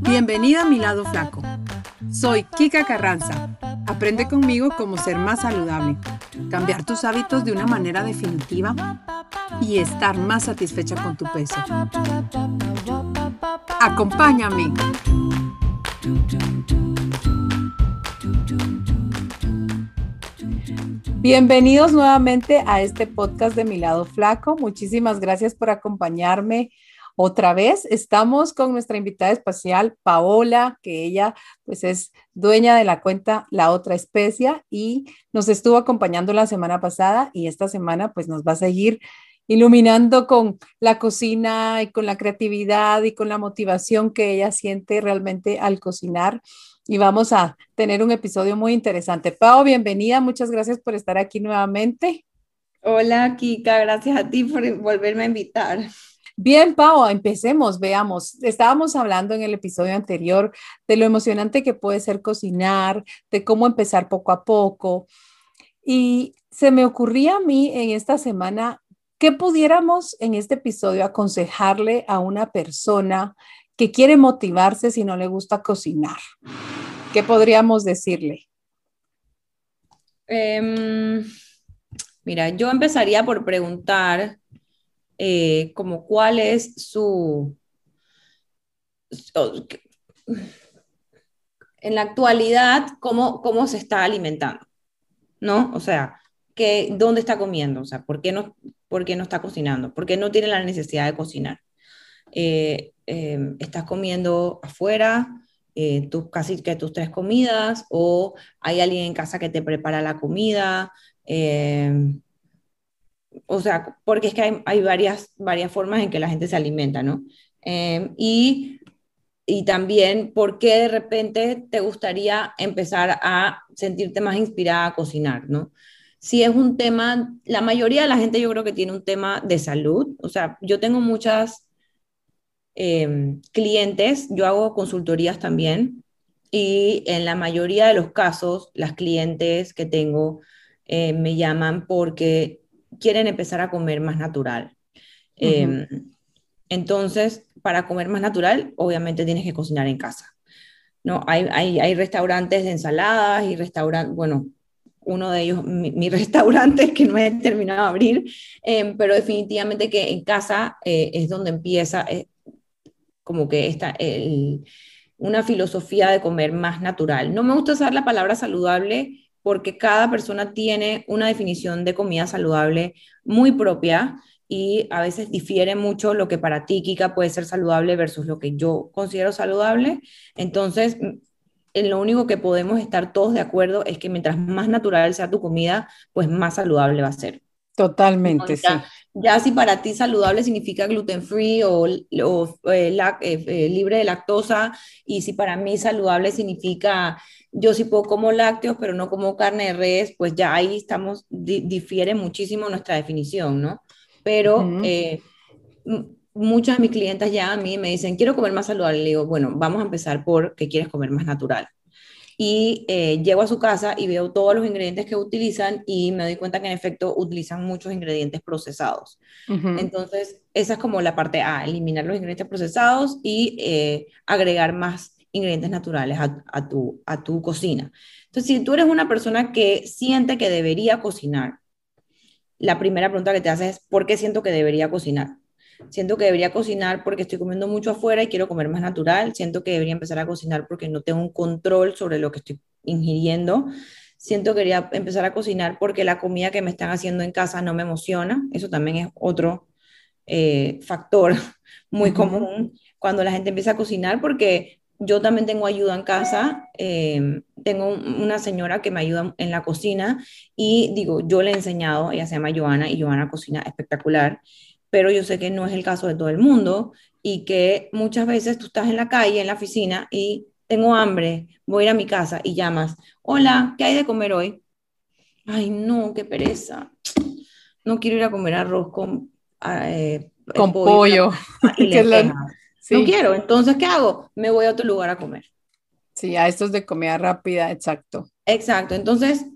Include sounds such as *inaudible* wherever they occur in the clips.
Bienvenida a mi lado flaco. Soy Kika Carranza. Aprende conmigo cómo ser más saludable, cambiar tus hábitos de una manera definitiva y estar más satisfecha con tu peso. Acompáñame. Bienvenidos nuevamente a este podcast de Mi lado flaco. Muchísimas gracias por acompañarme otra vez. Estamos con nuestra invitada especial, Paola, que ella pues es dueña de la cuenta La Otra Especia y nos estuvo acompañando la semana pasada y esta semana pues nos va a seguir iluminando con la cocina y con la creatividad y con la motivación que ella siente realmente al cocinar. Y vamos a tener un episodio muy interesante. Pao, bienvenida, muchas gracias por estar aquí nuevamente. Hola, Kika, gracias a ti por volverme a invitar. Bien, Pau, empecemos, veamos. Estábamos hablando en el episodio anterior de lo emocionante que puede ser cocinar, de cómo empezar poco a poco. Y se me ocurría a mí en esta semana que pudiéramos en este episodio aconsejarle a una persona que quiere motivarse si no le gusta cocinar. ¿Qué podríamos decirle? Em, mira, yo empezaría por preguntar eh, como cuál es su... En la actualidad, cómo, cómo se está alimentando, ¿no? O sea, que, ¿dónde está comiendo? O sea, ¿por qué, no, ¿por qué no está cocinando? ¿Por qué no tiene la necesidad de cocinar? Eh, em, ¿Estás comiendo afuera? Eh, casi que tus tres comidas o hay alguien en casa que te prepara la comida, eh, o sea, porque es que hay, varias, varias formas en que la gente se alimenta, ¿no? Eh, y, y también, ¿por qué de repente te gustaría empezar a sentirte más inspirada a cocinar, ¿no? Si es un tema, la mayoría de la gente yo creo que tiene un tema de salud, o sea, yo tengo muchas eh, clientes, yo hago consultorías también, y en la mayoría de los casos, las clientes que tengo eh, me llaman porque quieren empezar a comer más natural. Em, entonces, para comer más natural, obviamente tienes que cocinar en casa. ¿no? Hay, hay, hay restaurantes de ensaladas y restaurantes, bueno, uno de ellos, mi, *laughs* restaurante, que no he terminado de abrir, em, pero definitivamente que en casa eh, es donde empieza eh, como que está una filosofía de comer más natural. No me gusta usar la palabra saludable porque cada persona tiene una definición de comida saludable muy propia y a veces difiere mucho lo que para ti, Kika, puede ser saludable versus lo que yo considero saludable. Entonces, en lo único que podemos estar todos de acuerdo es que mientras más natural sea tu comida, pues más saludable va a ser. Totalmente, sí. Ya si para ti saludable significa gluten free o, eh, eh, eh, libre de lactosa, y si para mí saludable significa yo sí puedo como lácteos, pero no como carne de res, pues ya ahí estamos, difiere muchísimo nuestra definición, ¿no? Pero eh, muchas de mis clientes ya a mí me dicen, quiero comer más saludable. Le digo, bueno, vamos a empezar por que quieres comer más natural. Y eh, llego a su casa y veo todos los ingredientes que utilizan y me doy cuenta que en efecto utilizan muchos ingredientes procesados. Entonces, esa es como la parte A, eliminar los ingredientes procesados y eh, agregar más ingredientes naturales a, tu, a tu cocina. Entonces, si tú eres una persona que siente que debería cocinar, la primera pregunta que te haces es, ¿por qué siento que debería cocinar? Siento que debería cocinar porque estoy comiendo mucho afuera y quiero comer más natural. Siento que debería empezar a cocinar porque no tengo un control sobre lo que estoy ingiriendo. Siento que debería empezar a cocinar porque la comida que me están haciendo en casa no me emociona. Eso también es otro eh, factor *laughs* muy común cuando la gente empieza a cocinar porque yo también tengo ayuda en casa, em, tengo una señora que me ayuda en la cocina y digo, yo le he enseñado, ella se llama Joana y Joana cocina espectacular, pero yo sé que no es el caso de todo el mundo y que muchas veces tú estás en la calle, en la oficina y tengo hambre, voy a ir a mi casa y llamas, hola, ¿qué hay de comer hoy? Ay, no, qué pereza. No quiero ir a comer arroz con, ah, eh, con pollo. *laughs* Y no quiero, entonces, ¿qué hago? Me voy a otro lugar a comer. Sí, a estos de comida rápida, exacto. Exacto, entonces,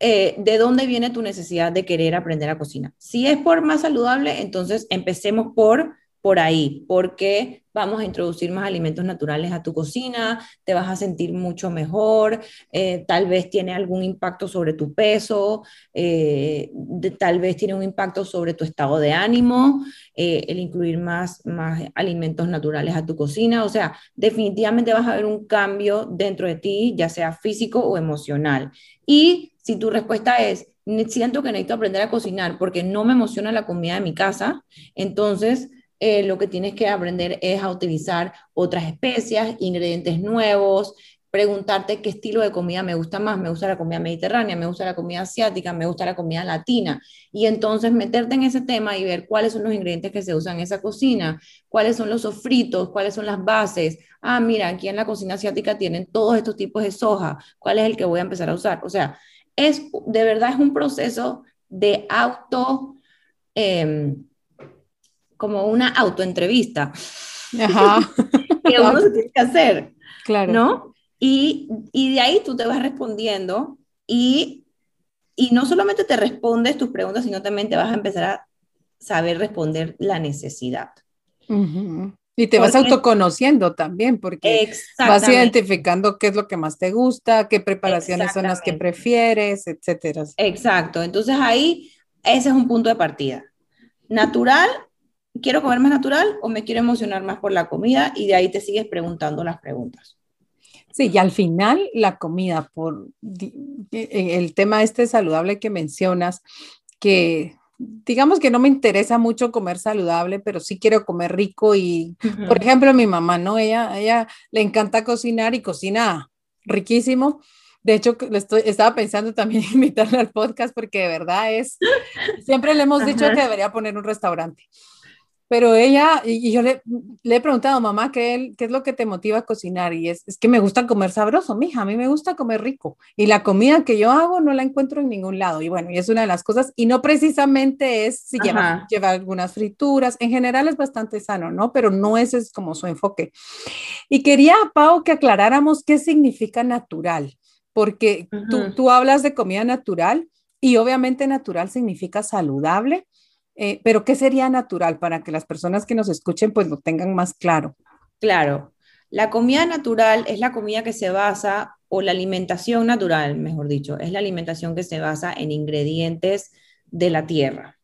eh, ¿de dónde viene tu necesidad de querer aprender a cocinar? Si es por más saludable, entonces empecemos por por ahí, porque vamos a introducir más alimentos naturales a tu cocina, te vas a sentir mucho mejor, eh, tal vez tiene algún impacto sobre tu peso, eh, tal vez tiene un impacto sobre tu estado de ánimo, eh, el incluir más, más alimentos naturales a tu cocina, o sea, definitivamente vas a ver un cambio dentro de ti, ya sea físico o emocional. Y si tu respuesta es, siento que necesito aprender a cocinar porque no me emociona la comida de mi casa, entonces eh, lo que tienes que aprender es a utilizar otras especias, ingredientes nuevos, preguntarte qué estilo de comida me gusta más, me gusta la comida mediterránea, me gusta la comida asiática, me gusta la comida latina, y entonces meterte en ese tema y ver cuáles son los ingredientes que se usan en esa cocina, cuáles son los sofritos, cuáles son las bases. Ah, mira, aquí en la cocina asiática tienen todos estos tipos de soja, ¿cuál es el que voy a empezar a usar? O sea, es de verdad es un proceso de auto... Em, como una autoentrevista Ajá. *laughs* que uno se tiene que hacer, claro. ¿no? Y, y, de ahí tú te vas respondiendo y, y no solamente te respondes tus preguntas, sino también te vas a empezar a saber responder la necesidad. Y te vas autoconociendo también, porque vas identificando qué es lo que más te gusta, qué preparaciones son las que prefieres, etcétera. Exacto. Entonces ahí, ese es un punto de partida. Natural ¿quiero comer más natural o me quiero emocionar más por la comida? Y de ahí te sigues preguntando las preguntas. Sí, y al final la comida, por el tema este saludable que mencionas, que digamos que no me interesa mucho comer saludable, pero sí quiero comer rico y, por ejemplo, mi mamá, ¿no? Ella, ella le encanta cocinar y cocina riquísimo. De hecho, estoy, estaba pensando también *laughs* invitarle al podcast porque de verdad es, siempre le hemos dicho que debería poner un restaurante. Pero ella, y, yo le, le, he preguntado, mamá, ¿qué, ¿qué, es lo que te motiva a cocinar? Y es, es, que me gusta comer sabroso, mija, a mí me gusta comer rico. Y la comida que yo hago no la encuentro en ningún lado. Y bueno, y es una de las cosas, y no precisamente es si lleva, lleva, algunas frituras, en general es bastante sano, ¿no? Pero no ese es como su enfoque. Y quería, Pau, que aclaráramos qué significa natural, porque tú, tú hablas de comida natural y obviamente natural significa saludable eh, pero ¿qué sería natural para que las personas que nos escuchen pues lo tengan más claro? Claro, la comida natural es la comida que se basa, o la alimentación natural, mejor dicho, es la alimentación que se basa en ingredientes de la tierra.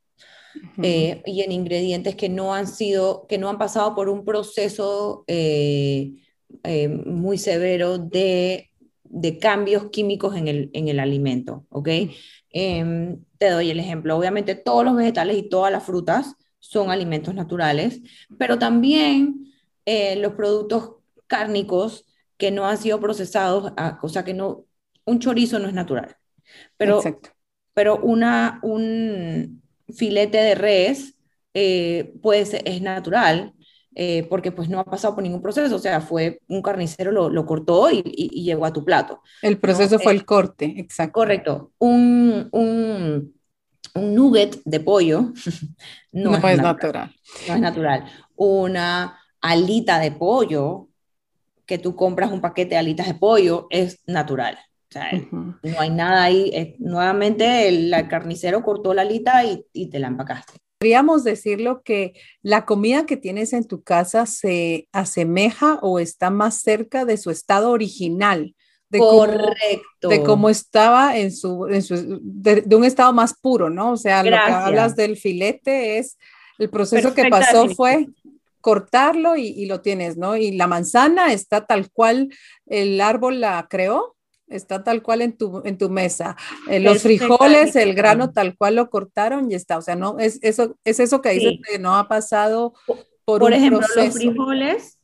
Eh, y en ingredientes que no han sido, que no han pasado por un proceso eh, muy severo de, de, cambios químicos en el, en el alimento, ¿ok? Em, te doy el ejemplo. Obviamente todos los vegetales y todas las frutas son alimentos naturales, pero también eh, los productos cárnicos que no han sido procesados, o sea que no, un chorizo no es natural, pero, pero una, un filete de res eh, pues es natural, eh, porque pues no ha pasado por ningún proceso, o sea, fue un carnicero, lo, lo cortó y, y, llegó a tu plato. El proceso fue el corte, exacto. Correcto. Un, un, un nugget de pollo *laughs* no, es, natural. No es natural. Una alita de pollo, que tú compras un paquete de alitas de pollo, es natural. O sea, no hay nada ahí. nuevamente el, carnicero cortó la alita y, y te la empacaste. Podríamos decirlo que la comida que tienes en tu casa se asemeja o está más cerca de su estado original. De Correcto. Cómo, de cómo estaba en su, en su de, un estado más puro, ¿no? O sea, lo que hablas del filete es, el proceso que pasó fue cortarlo y, y, lo tienes, ¿no? Y la manzana está tal cual el árbol la creó está tal cual en tu, en tu mesa. Eh, los frijoles, el grano tal cual lo cortaron y está. O sea, no, es eso, es eso que dices que no ha pasado por, por ejemplo, los frijoles,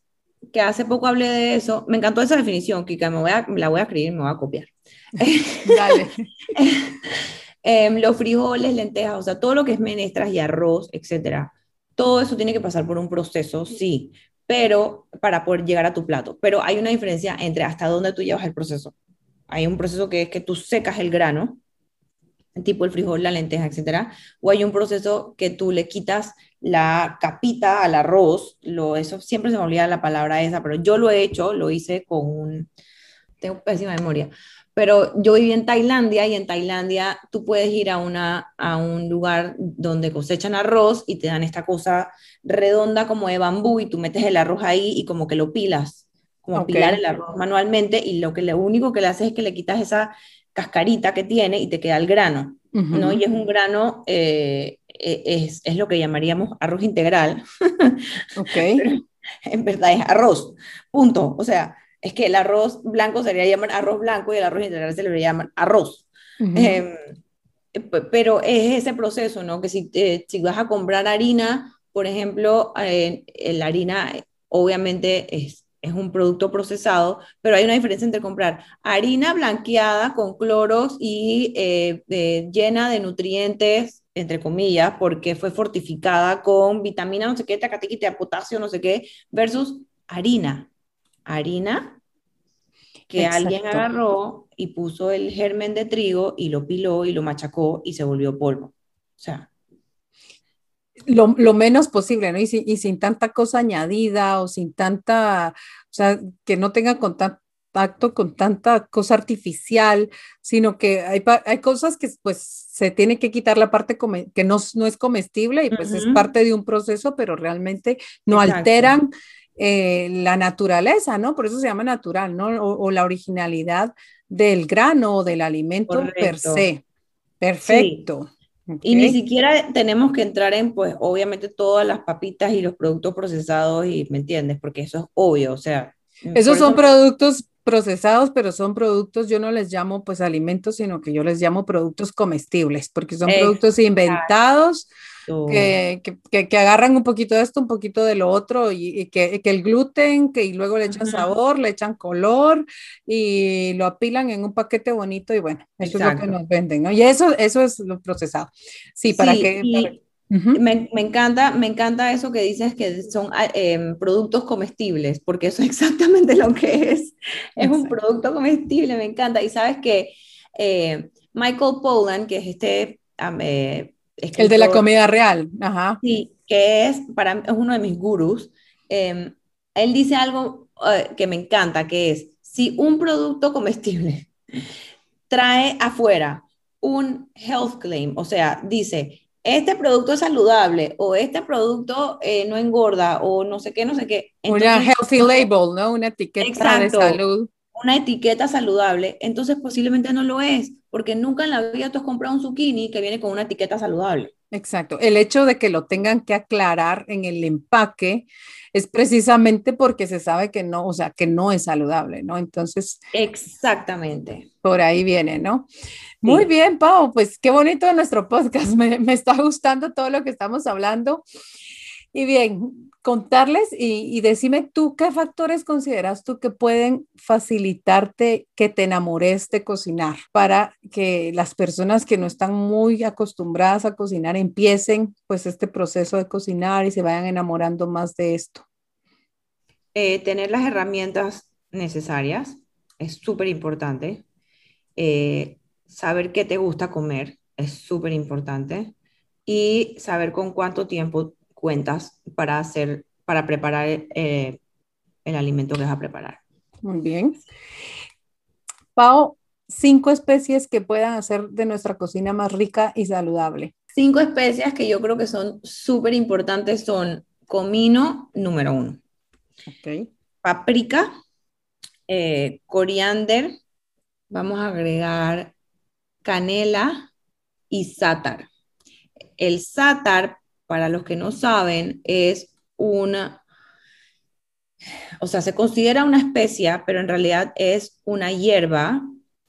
que hace poco hablé de eso, me encantó esa definición, Kika, me voy a, la voy a escribir, me voy a copiar. Dale. *laughs* Em, los frijoles, lentejas, o sea, todo lo que es menestras y arroz, etcétera, todo eso tiene que pasar por un proceso, sí, pero para poder llegar a tu plato. Pero hay una diferencia entre hasta dónde tú llevas el proceso. Hay un proceso que es que tú secas el grano, tipo el frijol, la lenteja, etcétera, o hay un proceso que tú le quitas la capita al arroz, lo, eso siempre se me olvida la palabra esa, pero yo lo he hecho, lo hice con un, tengo pésima memoria, Pero yo viví en Tailandia y en Tailandia tú puedes ir a, una, a un lugar donde cosechan arroz y te dan esta cosa redonda como de bambú y tú metes el arroz ahí y como que lo pilas, como pilar el arroz manualmente y lo, que, lo único que le haces es que le quitas esa cascarita que tiene y te queda el grano, ¿no? Y es un grano, eh, e, es, es, lo que llamaríamos arroz integral. *laughs* Ok. en verdad es arroz, punto. O sea, es que el arroz blanco se le llama arroz blanco y el arroz integral se le llama arroz. Em, pero es ese proceso, ¿no? Que si, eh, si vas a comprar harina, por ejemplo, eh, la harina obviamente es, es un producto procesado, pero hay una diferencia entre comprar harina blanqueada con cloros y eh, llena de nutrientes, entre comillas, porque fue fortificada con vitamina no sé qué, tacatequita, potasio, no sé qué, versus harina harina que alguien agarró y puso el germen de trigo y lo piló y lo machacó y se volvió polvo. O sea. Lo, menos posible, ¿no? Y, y, sin tanta cosa añadida o sin tanta, o sea, que no tenga contacto con tanta cosa artificial, sino que hay, hay cosas que pues se tiene que quitar la parte que no, no es comestible y pues es parte de un proceso, pero realmente no alteran eh, la naturaleza, ¿no? Por eso se llama natural, ¿no? O, la originalidad del grano o del alimento per se. Perfecto. Y ni siquiera tenemos que entrar en, pues, obviamente todas las papitas y los productos procesados, y me entiendes, porque eso es obvio, o sea. Esos son productos procesados, pero son productos, yo no les llamo pues alimentos, sino que yo les llamo productos comestibles, porque son productos inventados que, que, que, agarran un poquito de esto, un poquito de lo otro, y, que, que, el gluten, que y luego le echan sabor, le echan color y lo apilan en un paquete bonito y bueno, eso es lo que nos venden, ¿no? Y eso, eso es lo procesado. Sí, para que me, me, encanta, me encanta eso que dices que son em, productos comestibles, porque eso es exactamente *laughs* lo que es. Es un producto comestible, me encanta. Y sabes que eh, Michael Pollan, que es este... Eh, el de la comida real, ajá. Sí, que es, para, es uno de mis gurús. Em, él dice algo eh, que me encanta, que es, si un producto comestible *laughs* trae afuera un health claim, o sea, dice, este producto es saludable o este producto eh, no engorda o no sé qué, no sé qué. una healthy label, ¿no? Una etiqueta de salud. Una etiqueta saludable, entonces posiblemente no lo es, porque nunca en la vida tú has comprado un zucchini que viene con una etiqueta saludable. Exacto. El hecho de que lo tengan que aclarar en el empaque es precisamente porque se sabe que no, o sea, que no es saludable, ¿no? Entonces. Exactamente. Por ahí viene, ¿no? Muy bien, Pau, pues qué bonito nuestro podcast, *laughs* me, me, está gustando todo lo que estamos hablando. Y bien, contarles y, decime tú qué factores consideras tú que pueden facilitarte que te enamores de cocinar para que las personas que no están muy acostumbradas a cocinar empiecen pues este proceso de cocinar y se vayan enamorando más de esto. Eh, tener las herramientas necesarias es súper importante. Eh, saber qué te gusta comer es súper importante y saber con cuánto tiempo cuentas para hacer, para preparar eh, el alimento que vas a preparar. Muy bien. Pau, cinco especies que puedan hacer de nuestra cocina más rica y saludable. Cinco especias que yo creo que son súper importantes son comino número uno. Okay. Paprika, eh, coriander, vamos a agregar canela y sátar. El sátar, para los que no saben, es una, o sea, se considera una especia, pero en realidad es una hierba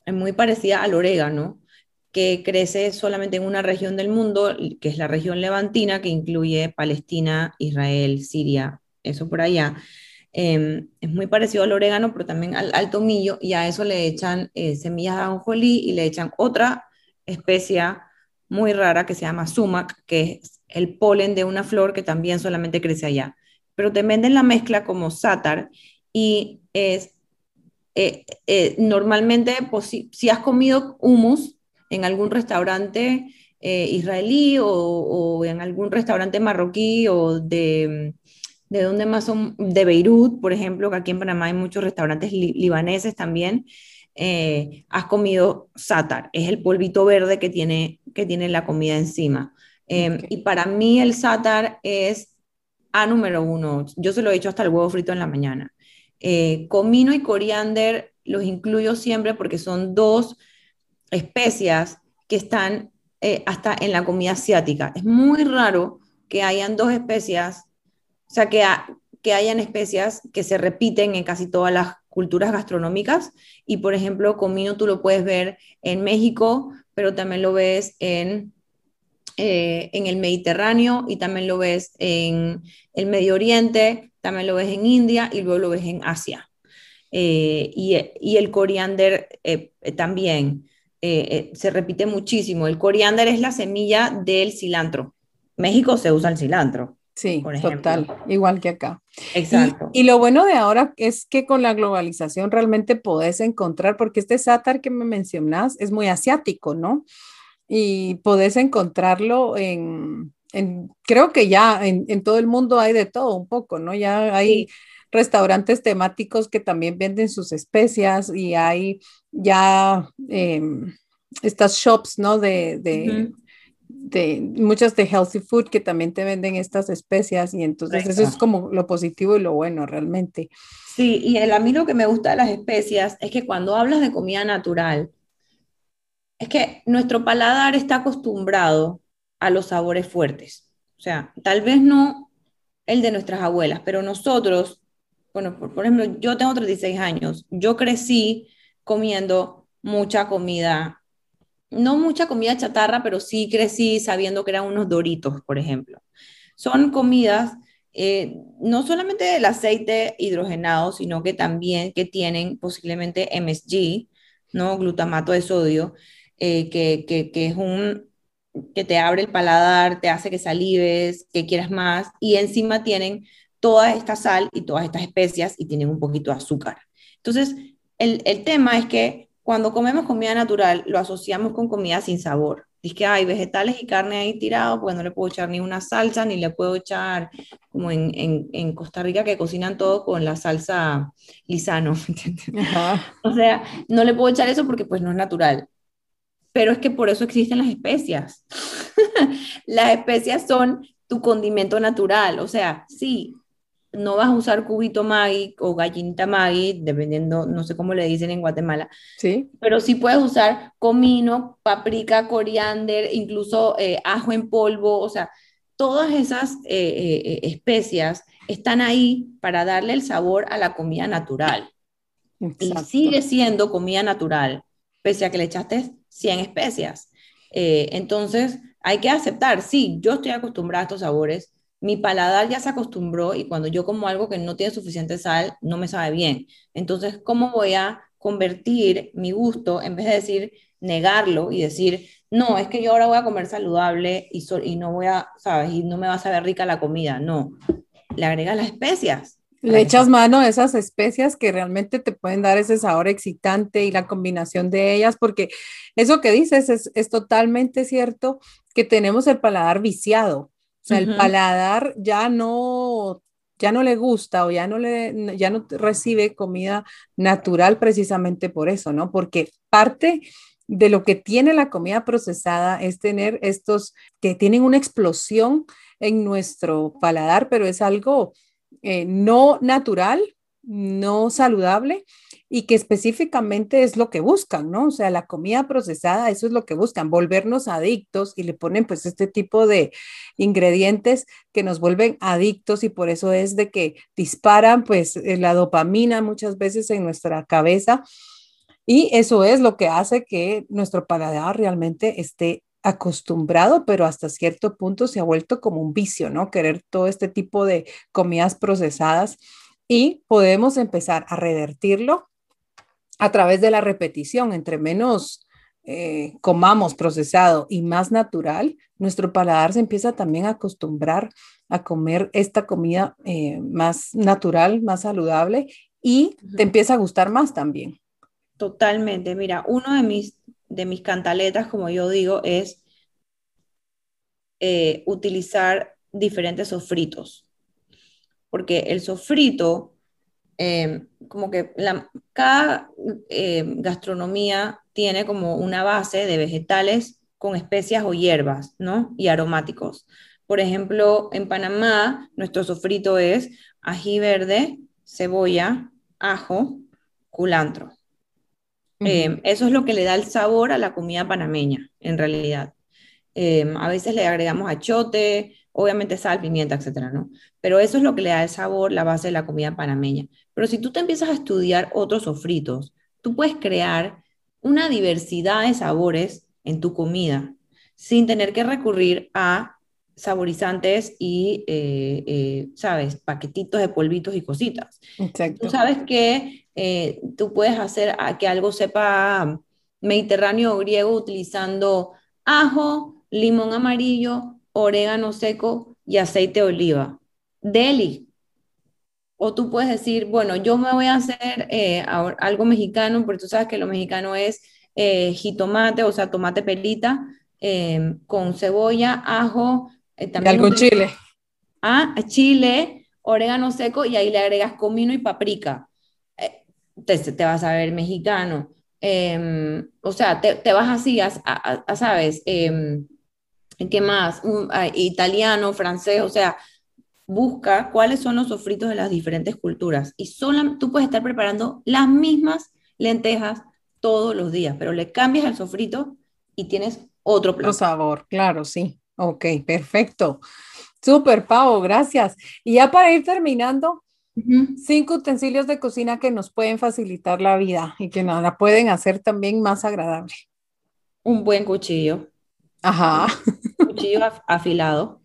muy parecida al orégano, que crece solamente en una región del mundo, que es la región levantina, que incluye Palestina, Israel, Siria, eso por allá. Em, es muy parecido al orégano, pero también al, tomillo, y a eso le echan eh, semillas de ajonjolí y le echan otra especia muy rara que se llama sumac, que es el polen de una flor que también solamente crece allá. Pero te venden la mezcla como sátar y es eh, eh, normalmente, pues, si, has comido hummus en algún restaurante israelí o, en algún restaurante marroquí o de de dónde más son, de Beirut, por ejemplo, que aquí en Panamá hay muchos restaurantes libaneses también. eh, has comido sátar, es el polvito verde que tiene, que tiene la comida encima. Em, y para mí el sátar es A número uno. Yo se lo he hecho hasta el huevo frito en la mañana. Eh, comino y coriander los incluyo siempre porque son dos especias que están eh, hasta en la comida asiática. Es muy raro que hayan dos especias, o sea, que, que hayan especias que se repiten en casi todas las culturas gastronómicas. Y por ejemplo, comino tú lo puedes ver en México, pero también lo ves en, eh, en el Mediterráneo y también lo ves en el Medio Oriente, también lo ves en India y luego lo ves en Asia. Eh, y, y, el coriander eh, también se repite muchísimo. El coriander es la semilla del cilantro. México se usa el cilantro. Sí, total, igual que acá. Exacto. Y, lo bueno de ahora es que con la globalización realmente podés encontrar, porque este sátar que me mencionas es muy asiático, ¿no? Y podés encontrarlo en, creo que ya en, todo el mundo hay de todo un poco, ¿no? Ya hay restaurantes temáticos que también venden sus especias y hay ya em, estas shops, ¿no? De, de muchas de healthy food que también te venden estas especias y entonces eso es como lo positivo y lo bueno realmente. Sí, y el, a mí lo que me gusta de las especias es que cuando hablas de comida natural, es que nuestro paladar está acostumbrado a los sabores fuertes. O sea, tal vez no el de nuestras abuelas, pero nosotros, bueno, por, ejemplo, yo tengo 36 años, yo crecí comiendo mucha comida no mucha comida chatarra, pero sí crecí sabiendo que eran unos doritos, por ejemplo. Son comidas eh, no solamente del aceite hidrogenado, sino que también que tienen posiblemente MSG, ¿no? glutamato de sodio, eh, que, que, es un que te abre el paladar, te hace que salives, que quieras más, y encima tienen toda esta sal y todas estas especias y tienen un poquito de azúcar. Entonces, el, el tema es que cuando comemos comida natural, lo asociamos con comida sin sabor. Dice que hay vegetales y carne ahí tirados, porque no le puedo echar ni una salsa, ni le puedo echar, como en, en, Costa Rica, que cocinan todo con la salsa lisano. *laughs* O sea, no le puedo echar eso porque pues no es natural. Pero es que por eso existen las especias. *laughs* las especias son tu condimento natural. O sea, sí, no vas a usar cubito Maggi o gallinita Maggi, dependiendo, no sé cómo le dicen en Guatemala. Sí. Pero sí puedes usar comino, paprika, coriander, incluso eh, ajo en polvo, o sea, todas esas eh, eh, especias están ahí para darle el sabor a la comida natural. Y sigue siendo comida natural, pese a que le echaste 100 especias. entonces, hay que aceptar, sí, yo estoy acostumbrada a estos sabores, mi paladar ya se acostumbró y cuando yo como algo que no tiene suficiente sal, no me sabe bien. Entonces, ¿cómo voy a convertir mi gusto en vez de decir negarlo y decir, no, es que yo ahora voy a comer saludable y, y no voy a, ¿sabes? Y no me va a saber rica la comida. No, le agregas las especias. Le echas mano a esas especias que realmente te pueden dar ese sabor excitante y la combinación de ellas, porque eso que dices es, es totalmente cierto que tenemos el paladar viciado. O sea, el paladar ya no, ya no le gusta o ya no, le, ya no recibe comida natural precisamente por eso, ¿no? Porque parte de lo que tiene la comida procesada es tener estos que tienen una explosión en nuestro paladar, pero es algo eh, no natural, no saludable y que específicamente es lo que buscan, ¿no? O sea, la comida procesada, eso es lo que buscan, volvernos adictos y le ponen pues este tipo de ingredientes que nos vuelven adictos y por eso es de que disparan pues eh, la dopamina muchas veces en nuestra cabeza y eso es lo que hace que nuestro paladar realmente esté acostumbrado, pero hasta cierto punto se ha vuelto como un vicio, ¿no? Querer todo este tipo de comidas procesadas y podemos empezar a revertirlo a través de la repetición, entre menos eh, comamos procesado y más natural, nuestro paladar se empieza también a acostumbrar a comer esta comida eh, más natural, más saludable y te empieza a gustar más también. Totalmente. Mira, uno de mis, de mis cantaletas, como yo digo, es eh, utilizar diferentes sofritos, porque el sofrito eh, como que la, cada eh, gastronomía tiene como una base de vegetales con especias o hierbas, ¿no? Y aromáticos. Por ejemplo, en Panamá, nuestro sofrito es ají verde, cebolla, ajo, culantro. Eh, eso es lo que le da el sabor a la comida panameña, en realidad. a veces le agregamos achote, obviamente sal, pimienta, etcétera, ¿no? Pero eso es lo que le da el sabor, la base de la comida panameña. Pero si tú te empiezas a estudiar otros sofritos, tú puedes crear una diversidad de sabores en tu comida sin tener que recurrir a saborizantes y, eh, eh, ¿sabes? Paquetitos de polvitos y cositas. Exacto. Tú sabes que eh, tú puedes hacer a que algo sepa mediterráneo o griego utilizando ajo, limón amarillo, orégano seco y aceite de oliva. Deli. O tú puedes decir, bueno, yo me voy a hacer algo mexicano, porque tú sabes que lo mexicano es jitomate, o sea, tomate pelita, con cebolla, ajo, eh, también... algo chile. Ah, chile, orégano seco y ahí le agregas comino y paprika. Te, te, vas a ver mexicano. Em, o sea, te, te, vas así, a, a, ¿sabes? Em, ¿Qué más? Ah, italiano, francés, o sea, busca cuáles son los sofritos de las diferentes culturas y solo tú puedes estar preparando las mismas lentejas todos los días, pero le cambias el sofrito y tienes otro plato. sabor, claro, sí. Ok, perfecto. Súper, Pau, gracias. Y ya para ir terminando, cinco utensilios de cocina que nos pueden facilitar la vida y que nos la pueden hacer también más agradable. Un buen cuchillo. Ajá. cuchillo afilado.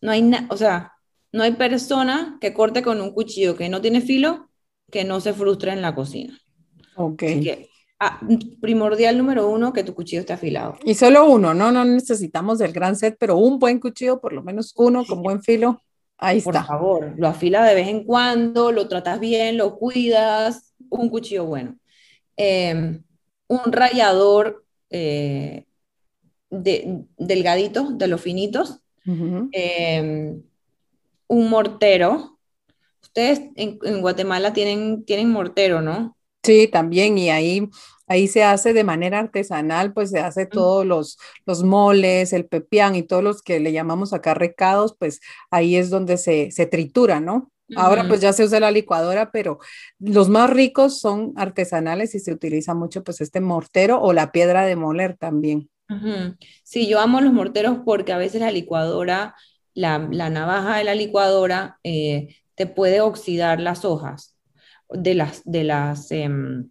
No hay, o sea, no hay persona que corte con un cuchillo que no tiene filo que no se frustre en la cocina. Ok. Ah, primordial número uno, que tu cuchillo esté afilado. Y solo uno, no, no necesitamos el gran set, pero un buen cuchillo, por lo menos uno con buen filo, ahí por está. Por favor, lo afila de vez en cuando, lo tratas bien, lo cuidas, un cuchillo bueno. Em, un rallador eh, de, delgaditos, de los finitos. Em, un mortero. Ustedes en, Guatemala tienen, tienen mortero, ¿no? Sí, también, y ahí, ahí se hace de manera artesanal, pues se hace todos los, los moles, el pepián y todos los que le llamamos acá recados, pues ahí es donde se, se tritura, ¿no? Ahora pues ya se usa la licuadora, pero los más ricos son artesanales y se utiliza mucho pues este mortero o la piedra de moler también. Sí, yo amo los morteros porque a veces la licuadora, la, navaja de la licuadora eh, te puede oxidar las hojas de las, de las, em,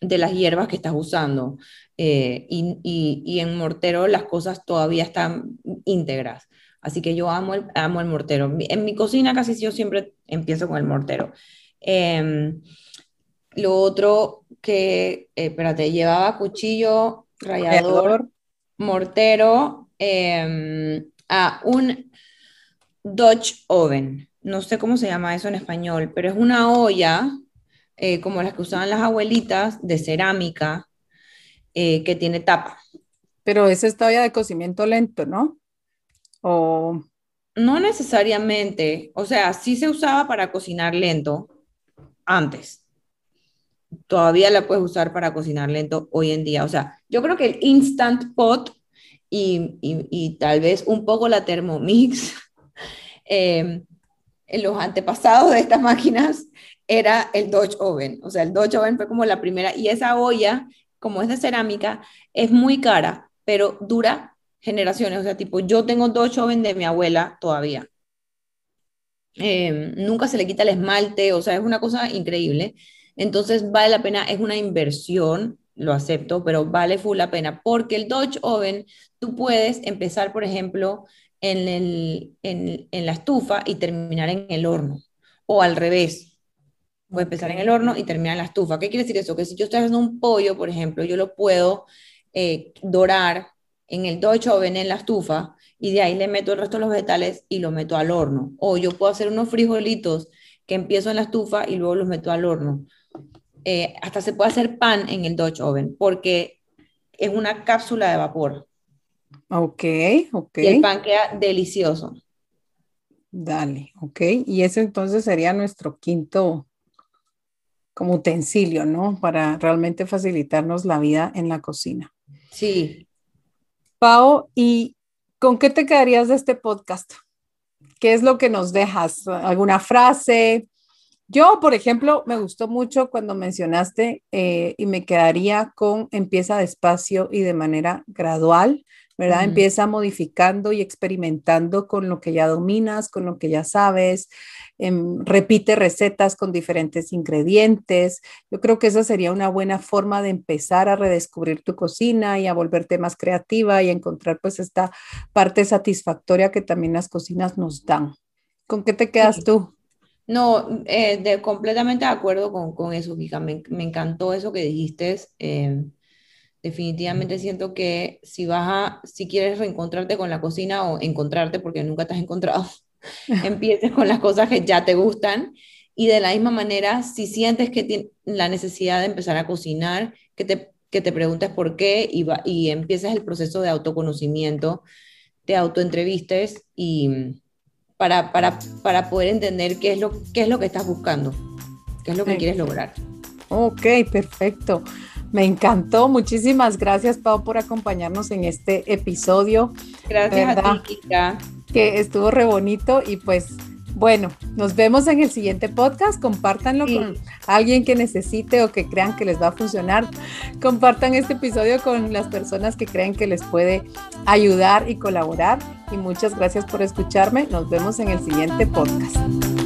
de las hierbas que estás usando. Eh, y, en mortero las cosas todavía están íntegras. Así que yo amo el, amo el mortero. En mi cocina casi yo siempre empiezo con el mortero. Em, lo otro que, eh, espérate, llevaba cuchillo, rallador, mortero, em, a un Dutch oven. No sé cómo se llama eso en español, pero es una olla eh, como las que usaban las abuelitas de cerámica eh, que tiene tapa. Pero es esta olla de cocimiento lento, ¿no? O... No necesariamente, o sea, sí se usaba para cocinar lento antes, todavía la puedes usar para cocinar lento hoy en día. O sea, yo creo que el Instant Pot y, y, tal vez un poco la Thermomix, *laughs* eh, los antepasados de estas máquinas, era el Dutch Oven. O sea, el Dutch Oven fue como la primera. Y esa olla, como es de cerámica, es muy cara, pero dura generaciones. O sea, tipo, yo tengo Dutch Oven de mi abuela todavía. Eh, nunca se le quita el esmalte, o sea, es una cosa increíble. Entonces vale la pena, es una inversión, lo acepto, pero vale full la pena, porque el Dodge Oven, tú puedes empezar, por ejemplo, en, el, en, en la estufa y terminar en el horno, o al revés. Puedes empezar en el horno y terminar en la estufa. ¿Qué quiere decir eso? Que si yo estoy haciendo un pollo, por ejemplo, yo lo puedo eh, dorar en el Dodge Oven en la estufa y de ahí le meto el resto de los vegetales y lo meto al horno. O yo puedo hacer unos frijolitos que empiezo en la estufa y luego los meto al horno. Eh, hasta se puede hacer pan en el Dutch Oven porque es una cápsula de vapor. Ok, ok. Y el pan queda delicioso. Dale, ok. Y ese entonces sería nuestro quinto como utensilio, ¿no? Para realmente facilitarnos la vida en la cocina. Sí. Pau, ¿y con qué te quedarías de este podcast? ¿Qué es lo que nos dejas? ¿Alguna frase? Yo, por ejemplo, me gustó mucho cuando mencionaste eh, y me quedaría con empieza despacio y de manera gradual. ¿verdad? Empieza modificando y experimentando con lo que ya dominas, con lo que ya sabes, em, repite recetas con diferentes ingredientes. Yo creo que esa sería una buena forma de empezar a redescubrir tu cocina y a volverte más creativa y encontrar pues esta parte satisfactoria que también las cocinas nos dan. ¿Con qué te quedas tú? No, eh, de, completamente de acuerdo con, con eso, Kika. Me, me, encantó eso que dijiste. Eh, definitivamente siento que si vas a, si quieres reencontrarte con la cocina o encontrarte porque nunca te has encontrado, *laughs* empieces con las cosas que ya te gustan y de la misma manera, si sientes que tienes la necesidad de empezar a cocinar, que te, que te preguntes por qué y, va, y empieces el proceso de autoconocimiento, te autoentrevistes y para, para, para poder entender qué es, lo, qué es lo que estás buscando, qué es lo que quieres lograr. Ok, perfecto. Me encantó. Muchísimas gracias, Pau, por acompañarnos en este episodio. Gracias a ti, Kika. Que estuvo re bonito y pues bueno, nos vemos en el siguiente podcast. Compártanlo con alguien que necesite o que crean que les va a funcionar. Compartan este episodio con las personas que crean que les puede ayudar y colaborar. Y muchas gracias por escucharme. Nos vemos en el siguiente podcast.